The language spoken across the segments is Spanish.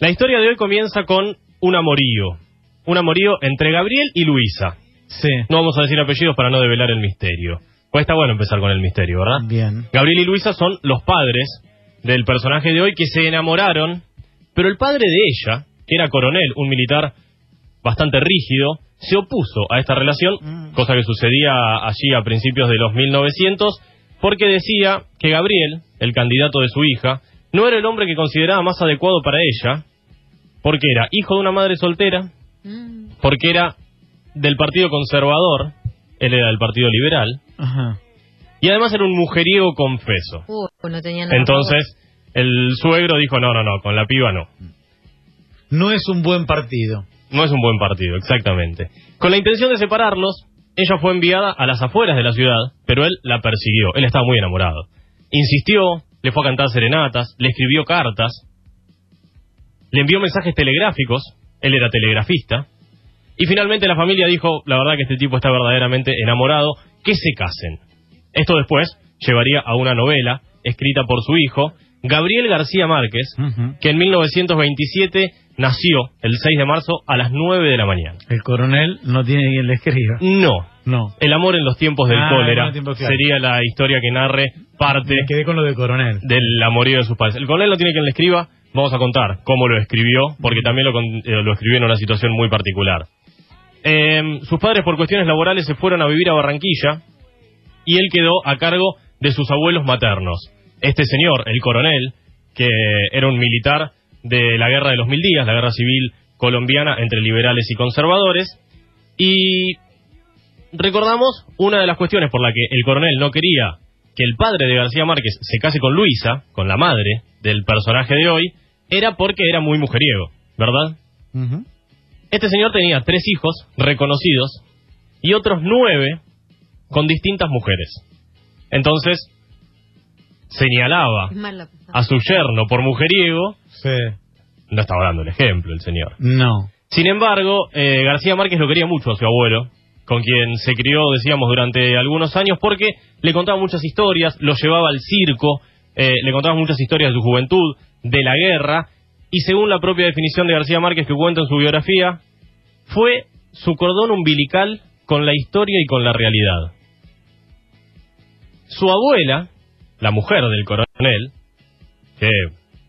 La historia de hoy comienza con un amorío. Un amorío entre Gabriel y Luisa. Sí. No vamos a decir apellidos para no develar el misterio. Pues está bueno empezar con el misterio, ¿verdad? Bien. Gabriel y Luisa son los padres del personaje de hoy que se enamoraron, pero el padre de ella, que era coronel, un militar bastante rígido, se opuso a esta relación, Mm. cosa que sucedía allí a principios de los 1900, porque decía que Gabriel, el candidato de su hija, no era el hombre que consideraba más adecuado para ella, porque era hijo de una madre soltera, Mm. porque era del Partido Conservador, él era del Partido Liberal, Ajá. y además era un mujeriego confeso. Uh, no tenía nada. Entonces, el suegro dijo, no, no, no, con la piba no. No es un buen partido. No es un buen partido, exactamente. Con la intención de separarlos, ella fue enviada a las afueras de la ciudad, pero él la persiguió. Él estaba muy enamorado. Insistió, le fue a cantar serenatas, le escribió cartas, le envió mensajes telegráficos, él era telegrafista, y finalmente la familia dijo, la verdad que este tipo está verdaderamente enamorado, que se casen. Esto después llevaría a una novela escrita por su hijo, Gabriel García Márquez, que en 1927 nació el 6 de marzo a las 9 de la mañana. El coronel no tiene quien le escriba. No, No. el amor en los tiempos del Ah, cólera claro. sería la historia que narre parte Me quedé con lo de coronel. del amorío de sus padres. El coronel no tiene quien le escriba, vamos a contar cómo lo escribió, porque también lo, eh, lo escribió en una situación muy particular. Eh, sus padres por cuestiones laborales se fueron a vivir a Barranquilla y él quedó a cargo de sus abuelos maternos. Este señor, el coronel, que era un militar de la guerra de los mil días, la guerra civil colombiana entre liberales y conservadores, y recordamos una de las cuestiones por la que el coronel no quería que el padre de García Márquez se case con Luisa, con la madre del personaje de hoy, era porque era muy mujeriego, ¿verdad? Este señor tenía tres hijos reconocidos y otros nueve con distintas mujeres. Entonces, señalaba a su yerno por mujeriego, Sí. no estaba dando el ejemplo el señor. No. Sin embargo, eh, García Márquez lo quería mucho a su abuelo, con quien se crió, decíamos, durante algunos años, porque le contaba muchas historias, lo llevaba al circo, eh, le contaba muchas historias de su juventud, de la guerra, y según la propia definición de García Márquez que cuenta en su biografía, fue su cordón umbilical con la historia y con la realidad. Su abuela, la mujer del coronel, que,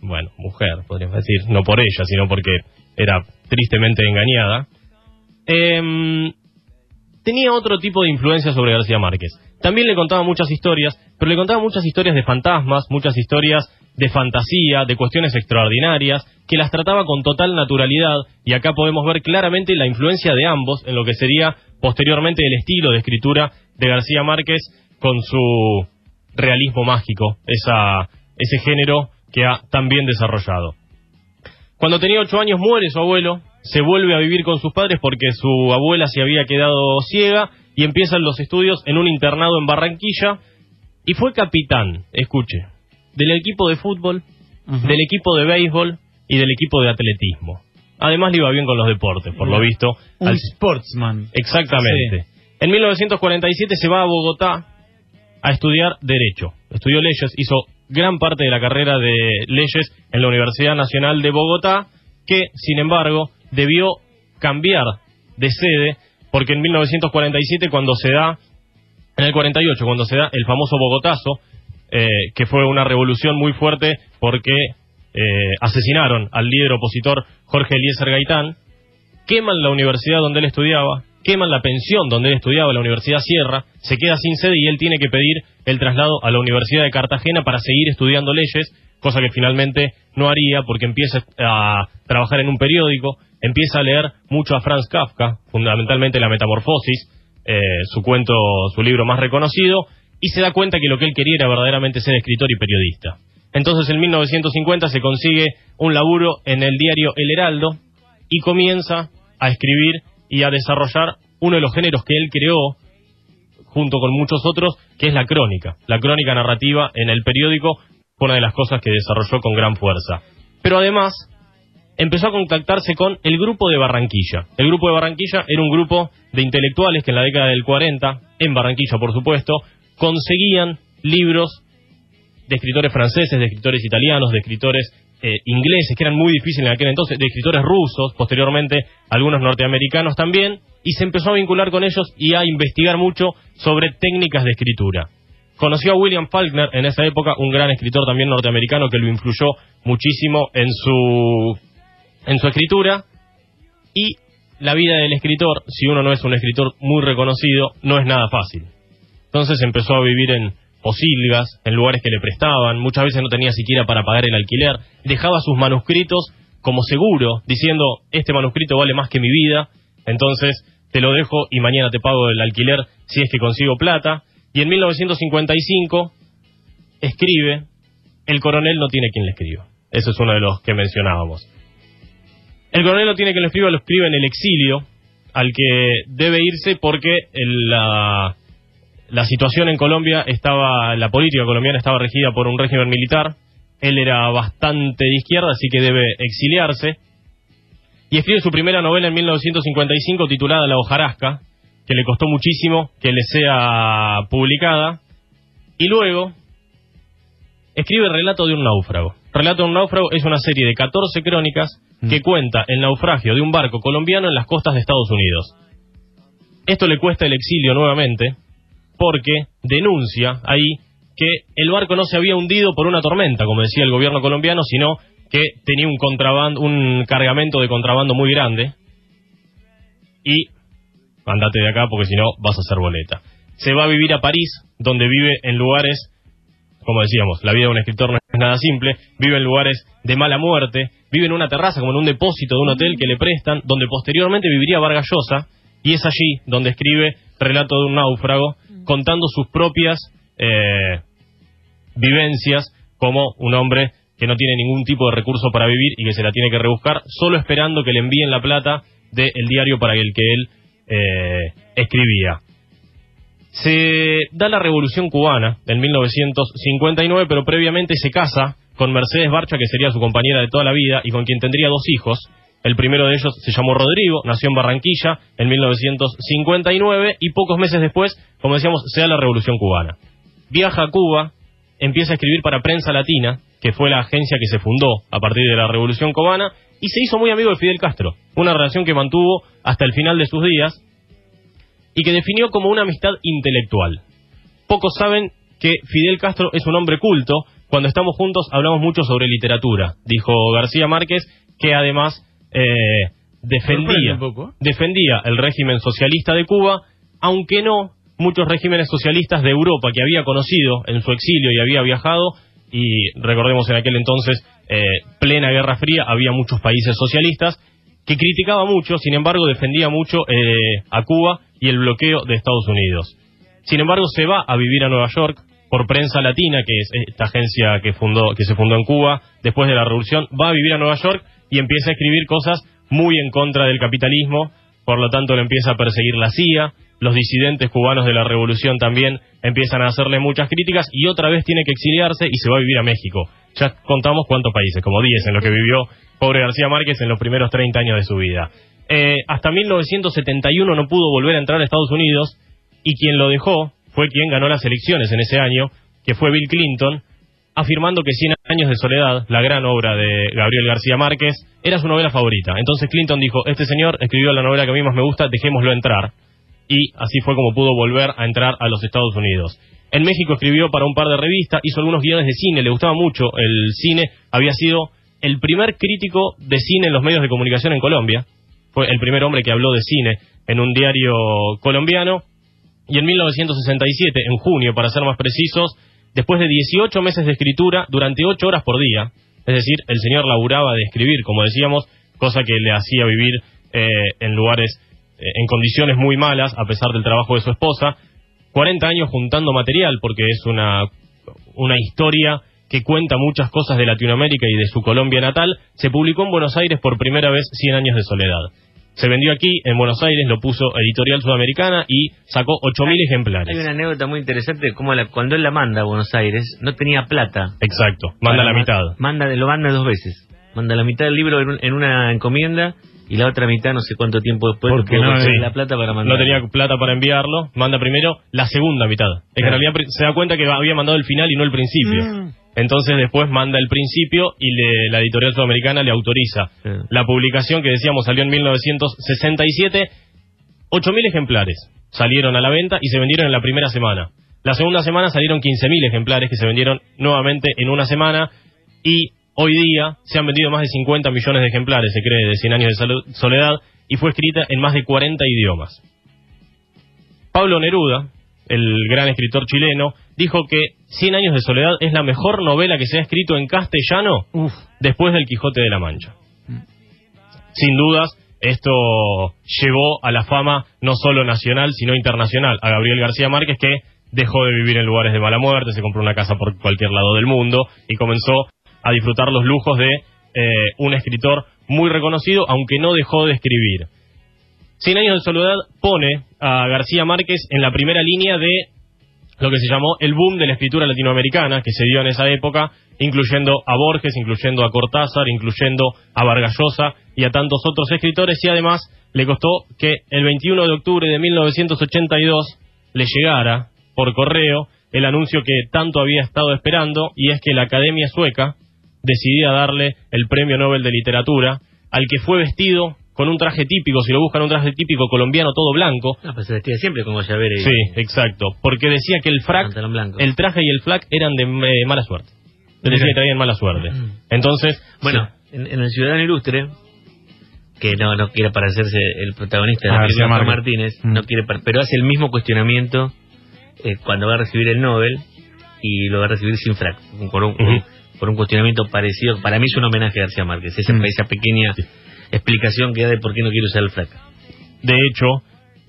bueno, mujer, podríamos decir, no por ella, sino porque era tristemente engañada, em, tenía otro tipo de influencia sobre García Márquez. También le contaba muchas historias, pero le contaba muchas historias de fantasmas, muchas historias de fantasía, de cuestiones extraordinarias, que las trataba con total naturalidad, y acá podemos ver claramente la influencia de ambos en lo que sería posteriormente el estilo de escritura de García Márquez con su realismo mágico, ese género que ha tan bien desarrollado. Cuando tenía ocho años muere su abuelo, se vuelve a vivir con sus padres porque su abuela se había quedado ciega y empiezan los estudios en un internado en Barranquilla y fue capitán, escuche, del equipo de fútbol, del equipo de béisbol y del equipo de atletismo. Además le iba bien con los deportes, por lo visto. Un Al- sportsman. Exactamente. En 1947 se va a Bogotá a estudiar Derecho. Estudió leyes, hizo gran parte de la carrera de leyes en la Universidad Nacional de Bogotá, que, sin embargo, debió cambiar de sede, porque en 1947, cuando se da, en el 48, cuando se da el famoso Bogotazo, eh, que fue una revolución muy fuerte porque eh, asesinaron al líder opositor Jorge Eliezer Gaitán, queman la universidad donde él estudiaba, queman la pensión donde él estudiaba, la Universidad Sierra, se queda sin sede y él tiene que pedir el traslado a la Universidad de Cartagena para seguir estudiando leyes, cosa que finalmente no haría porque empieza a trabajar en un periódico, empieza a leer mucho a Franz Kafka, fundamentalmente La Metamorfosis, eh, su cuento, su libro más reconocido, y se da cuenta que lo que él quería era verdaderamente ser escritor y periodista. Entonces en 1950 se consigue un laburo en el diario El Heraldo y comienza a escribir y a desarrollar uno de los géneros que él creó junto con muchos otros, que es la crónica. La crónica narrativa en el periódico fue una de las cosas que desarrolló con gran fuerza. Pero además empezó a contactarse con el grupo de Barranquilla. El grupo de Barranquilla era un grupo de intelectuales que en la década del 40, en Barranquilla por supuesto, conseguían libros de escritores franceses, de escritores italianos, de escritores eh, ingleses, que eran muy difíciles en aquel entonces, de escritores rusos, posteriormente algunos norteamericanos también, y se empezó a vincular con ellos y a investigar mucho sobre técnicas de escritura. Conoció a William Faulkner en esa época, un gran escritor también norteamericano que lo influyó muchísimo en su, en su escritura, y la vida del escritor, si uno no es un escritor muy reconocido, no es nada fácil. Entonces empezó a vivir en posilgas, en lugares que le prestaban, muchas veces no tenía siquiera para pagar el alquiler, dejaba sus manuscritos como seguro, diciendo, este manuscrito vale más que mi vida, entonces te lo dejo y mañana te pago el alquiler si es que consigo plata. Y en 1955 escribe, el coronel no tiene quien le escriba. Eso es uno de los que mencionábamos. El coronel no tiene quien le escriba, lo escribe en el exilio, al que debe irse porque la, la situación en Colombia estaba, la política colombiana estaba regida por un régimen militar, él era bastante de izquierda, así que debe exiliarse, y escribe su primera novela en 1955 titulada La hojarasca, que le costó muchísimo que le sea publicada, y luego escribe Relato de un náufrago. Relato de un náufrago es una serie de 14 crónicas que mm. cuenta el naufragio de un barco colombiano en las costas de Estados Unidos. Esto le cuesta el exilio nuevamente, porque denuncia ahí que el barco no se había hundido por una tormenta, como decía el gobierno colombiano, sino que tenía un contrabando, un cargamento de contrabando muy grande y andate de acá porque si no vas a hacer boleta. Se va a vivir a París, donde vive en lugares, como decíamos, la vida de un escritor no es nada simple, vive en lugares de mala muerte, vive en una terraza como en un depósito de un hotel que le prestan, donde posteriormente viviría Vargas Llosa, y es allí donde escribe Relato de un náufrago, contando sus propias eh, vivencias como un hombre que no tiene ningún tipo de recurso para vivir y que se la tiene que rebuscar, solo esperando que le envíen la plata del diario para el que él eh, escribía. Se da la revolución cubana en 1959, pero previamente se casa con Mercedes Barcha, que sería su compañera de toda la vida y con quien tendría dos hijos. El primero de ellos se llamó Rodrigo, nació en Barranquilla en 1959 y pocos meses después, como decíamos, se da la revolución cubana. Viaja a Cuba, empieza a escribir para Prensa Latina, que fue la agencia que se fundó a partir de la Revolución Cubana, y se hizo muy amigo de Fidel Castro, una relación que mantuvo hasta el final de sus días y que definió como una amistad intelectual. Pocos saben que Fidel Castro es un hombre culto, cuando estamos juntos hablamos mucho sobre literatura, dijo García Márquez, que además eh, defendía, defendía el régimen socialista de Cuba, aunque no muchos regímenes socialistas de Europa que había conocido en su exilio y había viajado, y recordemos en aquel entonces, eh, plena Guerra Fría, había muchos países socialistas, que criticaba mucho, sin embargo defendía mucho eh, a Cuba y el bloqueo de Estados Unidos. Sin embargo, se va a vivir a Nueva York por Prensa Latina, que es esta agencia que, fundó, que se fundó en Cuba después de la Revolución, va a vivir a Nueva York y empieza a escribir cosas muy en contra del capitalismo, por lo tanto lo empieza a perseguir la CIA, los disidentes cubanos de la revolución también empiezan a hacerle muchas críticas y otra vez tiene que exiliarse y se va a vivir a México. Ya contamos cuántos países, como 10 en lo que vivió pobre García Márquez en los primeros 30 años de su vida. Eh, hasta 1971 no pudo volver a entrar a Estados Unidos y quien lo dejó fue quien ganó las elecciones en ese año, que fue Bill Clinton, afirmando que Cien años de soledad, la gran obra de Gabriel García Márquez, era su novela favorita. Entonces Clinton dijo, este señor escribió la novela que a mí más me gusta, dejémoslo entrar y así fue como pudo volver a entrar a los Estados Unidos. En México escribió para un par de revistas, hizo algunos guiones de cine, le gustaba mucho el cine, había sido el primer crítico de cine en los medios de comunicación en Colombia, fue el primer hombre que habló de cine en un diario colombiano, y en 1967, en junio para ser más precisos, después de 18 meses de escritura, durante 8 horas por día, es decir, el señor laburaba de escribir, como decíamos, cosa que le hacía vivir eh, en lugares eh, en condiciones muy malas, a pesar del trabajo de su esposa, 40 años juntando material, porque es una, una historia que cuenta muchas cosas de Latinoamérica y de su Colombia natal, se publicó en Buenos Aires por primera vez 100 años de soledad. Se vendió aquí, en Buenos Aires, lo puso Editorial Sudamericana y sacó 8.000 ejemplares. Hay una anécdota muy interesante, como cuando él la manda a Buenos Aires, no tenía plata. Exacto, manda la mitad. Manda, lo manda dos veces. Manda la mitad del libro en una encomienda y la otra mitad no sé cuánto tiempo después porque no, tenía la plata para mandar. No tenía plata para enviarlo, manda primero la segunda mitad. Es que en realidad se da cuenta que había mandado el final y no el principio. Mm. Entonces después manda el principio y le- la editorial sudamericana le autoriza Sí. la publicación que decíamos salió en 1967. 8.000 ejemplares salieron a la venta y se vendieron en la primera semana. La segunda semana salieron 15.000 ejemplares que se vendieron nuevamente en una semana y hoy día se han vendido más de 50 millones de ejemplares, se cree, de 100 años de soledad y fue escrita en más de 40 idiomas. Pablo Neruda, el gran escritor chileno, dijo que Cien años de soledad es la mejor novela que se ha escrito en castellano Uf. después del Quijote de la Mancha. Sin dudas, esto llevó a la fama no solo nacional, sino internacional a Gabriel García Márquez, que dejó de vivir en lugares de mala muerte, se compró una casa por cualquier lado del mundo y comenzó a disfrutar los lujos de eh, un escritor muy reconocido, aunque no dejó de escribir. Cien años de soledad pone a García Márquez en la primera línea de lo que se llamó el boom de la escritura latinoamericana que se dio en esa época, incluyendo a Borges, incluyendo a Cortázar, incluyendo a Vargas Llosa y a tantos otros escritores, y además le costó que el 21 de octubre de 1982 le llegara por correo el anuncio que tanto había estado esperando, y es que la Academia Sueca decidía darle el Premio Nobel de Literatura al que fue vestido con un traje típico, si lo buscan un traje típico colombiano todo blanco, No, pues se vestía siempre con Guayabera y Sí, exacto. Porque decía que el frac, el traje y el frac eran de eh, mala suerte. Decía que traían mala suerte. Mm. Entonces, Bueno, en, en El Ciudadano Ilustre, que no, no quiere parecerse el protagonista de Ah, la película Márquez. Martínez, Mm. no quiere, pero hace el mismo cuestionamiento eh, cuando va a recibir el Nobel y lo va a recibir sin frac, por un, Ujú. por un cuestionamiento parecido. Para mí es un homenaje a García Márquez, esa, Mm. esa pequeña explicación que da de por qué no quiere usar el frac. de hecho,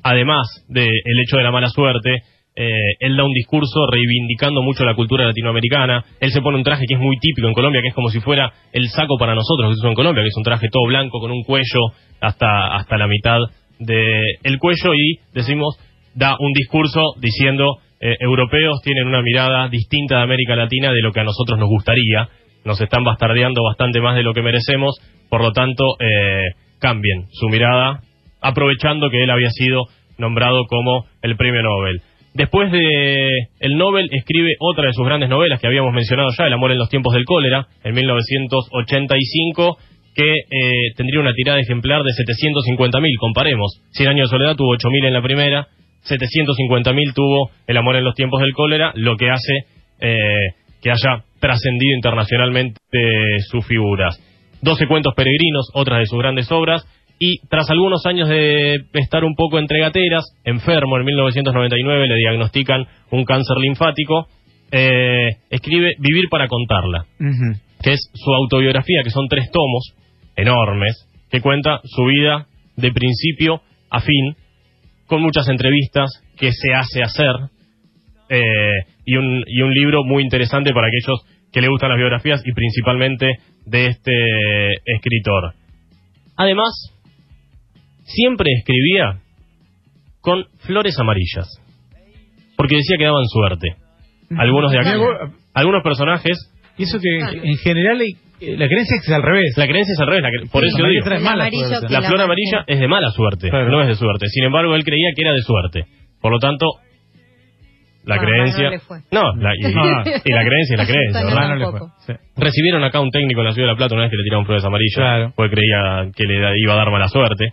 además del hecho de la mala suerte, eh, él da un discurso reivindicando mucho la cultura latinoamericana. Él se pone un traje que es muy típico en Colombia, que es como si fuera el saco para nosotros que se en Colombia, que es un traje todo blanco con un cuello hasta, hasta la mitad del cuello y decimos, da un discurso diciendo, eh, europeos tienen una mirada distinta de América Latina de lo que a nosotros nos gustaría. Nos están bastardeando bastante más de lo que merecemos, por lo tanto, eh, cambien su mirada aprovechando que él había sido nombrado como el premio Nobel. Después de el Nobel escribe otra de sus grandes novelas que habíamos mencionado ya, El amor en los tiempos del cólera, en 1985, que eh, tendría una tirada ejemplar de 750.000, comparemos. 100 años de soledad tuvo 8.000 en la primera, 750.000 tuvo El amor en los tiempos del cólera, lo que hace eh, que haya trascendido internacionalmente sus figuras. 12 cuentos peregrinos, otras de sus grandes obras, y tras algunos años de estar un poco entre gateras, enfermo en 1999, le diagnostican un cáncer linfático, eh, escribe Vivir para contarla, que es su autobiografía, que son tres tomos enormes, que cuenta su vida de principio a fin, con muchas entrevistas que se hace hacer, eh, y, un, y un libro muy interesante para aquellos que le gustan las biografías y principalmente de este escritor. Además, siempre escribía con flores amarillas, porque decía que daban suerte. Algunos de acá, Mira, algunos personajes, Y eso que en general eh, la creencia es al revés. la creencia es al revés, la cre- por Sí, eso digo. mala La la flor amarilla es de mala suerte, Claro. no es de suerte. Sin embargo, él creía que era de suerte. Por lo tanto, la Bueno, creencia... no le fue. No, la- y, No, no. y la creencia es la creencia, ¿verdad? Ah, no le tampoco. fue. Sí. Recibieron acá un técnico en la Ciudad de La Plata una vez que le tiraron flores amarillas, Claro. porque creía que le iba a dar mala suerte.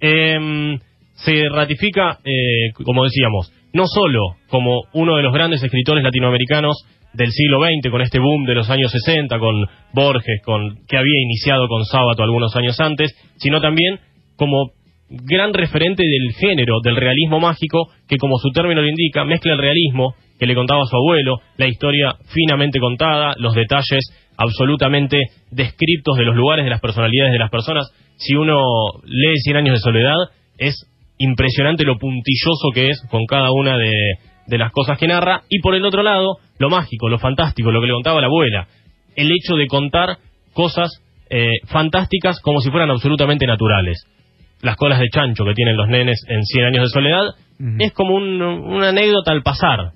Em, se ratifica, eh, como decíamos, no solo como uno de los grandes escritores latinoamericanos del siglo XX, con este boom de los años 60, con Borges, con que había iniciado con Sábato algunos años antes, sino también como gran referente del género, del realismo mágico, que como su término lo indica, mezcla el realismo que le contaba su abuelo, la historia finamente contada, los detalles absolutamente descriptos de los lugares, de las personalidades de las personas. Si uno lee Cien años de soledad, es impresionante lo puntilloso que es con cada una de, las cosas que narra. Y por el otro lado, lo mágico, lo fantástico, lo que le contaba la abuela. El hecho de contar cosas eh, fantásticas como si fueran absolutamente naturales. Las colas de chancho que tienen los nenes en Cien años de soledad es como un- una anécdota al pasar.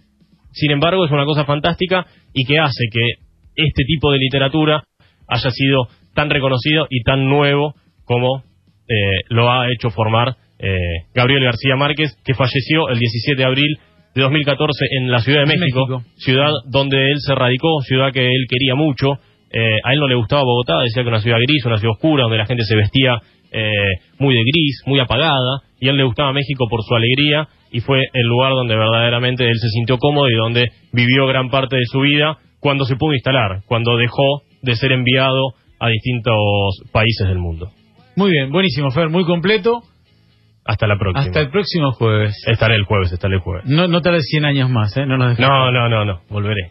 Sin embargo, es una cosa fantástica y que hace que este tipo de literatura haya sido tan reconocido y tan nuevo como eh, lo ha hecho formar eh, Gabriel García Márquez, que falleció el 17 de abril de 2014 en la Ciudad de México. ciudad donde él se radicó, ciudad que él quería mucho. Eh, a él no le gustaba Bogotá, decía que era una ciudad gris, una ciudad oscura, donde la gente se vestía eh, muy de gris, muy apagada, y a él le gustaba México por su alegría, y fue el lugar donde verdaderamente él se sintió cómodo y donde vivió gran parte de su vida cuando se pudo instalar, cuando dejó de ser enviado a distintos países del mundo. Muy bien, buenísimo, Fer, muy completo. Hasta la próxima. Hasta el próximo jueves. Estaré el jueves, estaré el jueves. No, no tardes 100 años más, ¿eh? No nos no, no, no, volveré.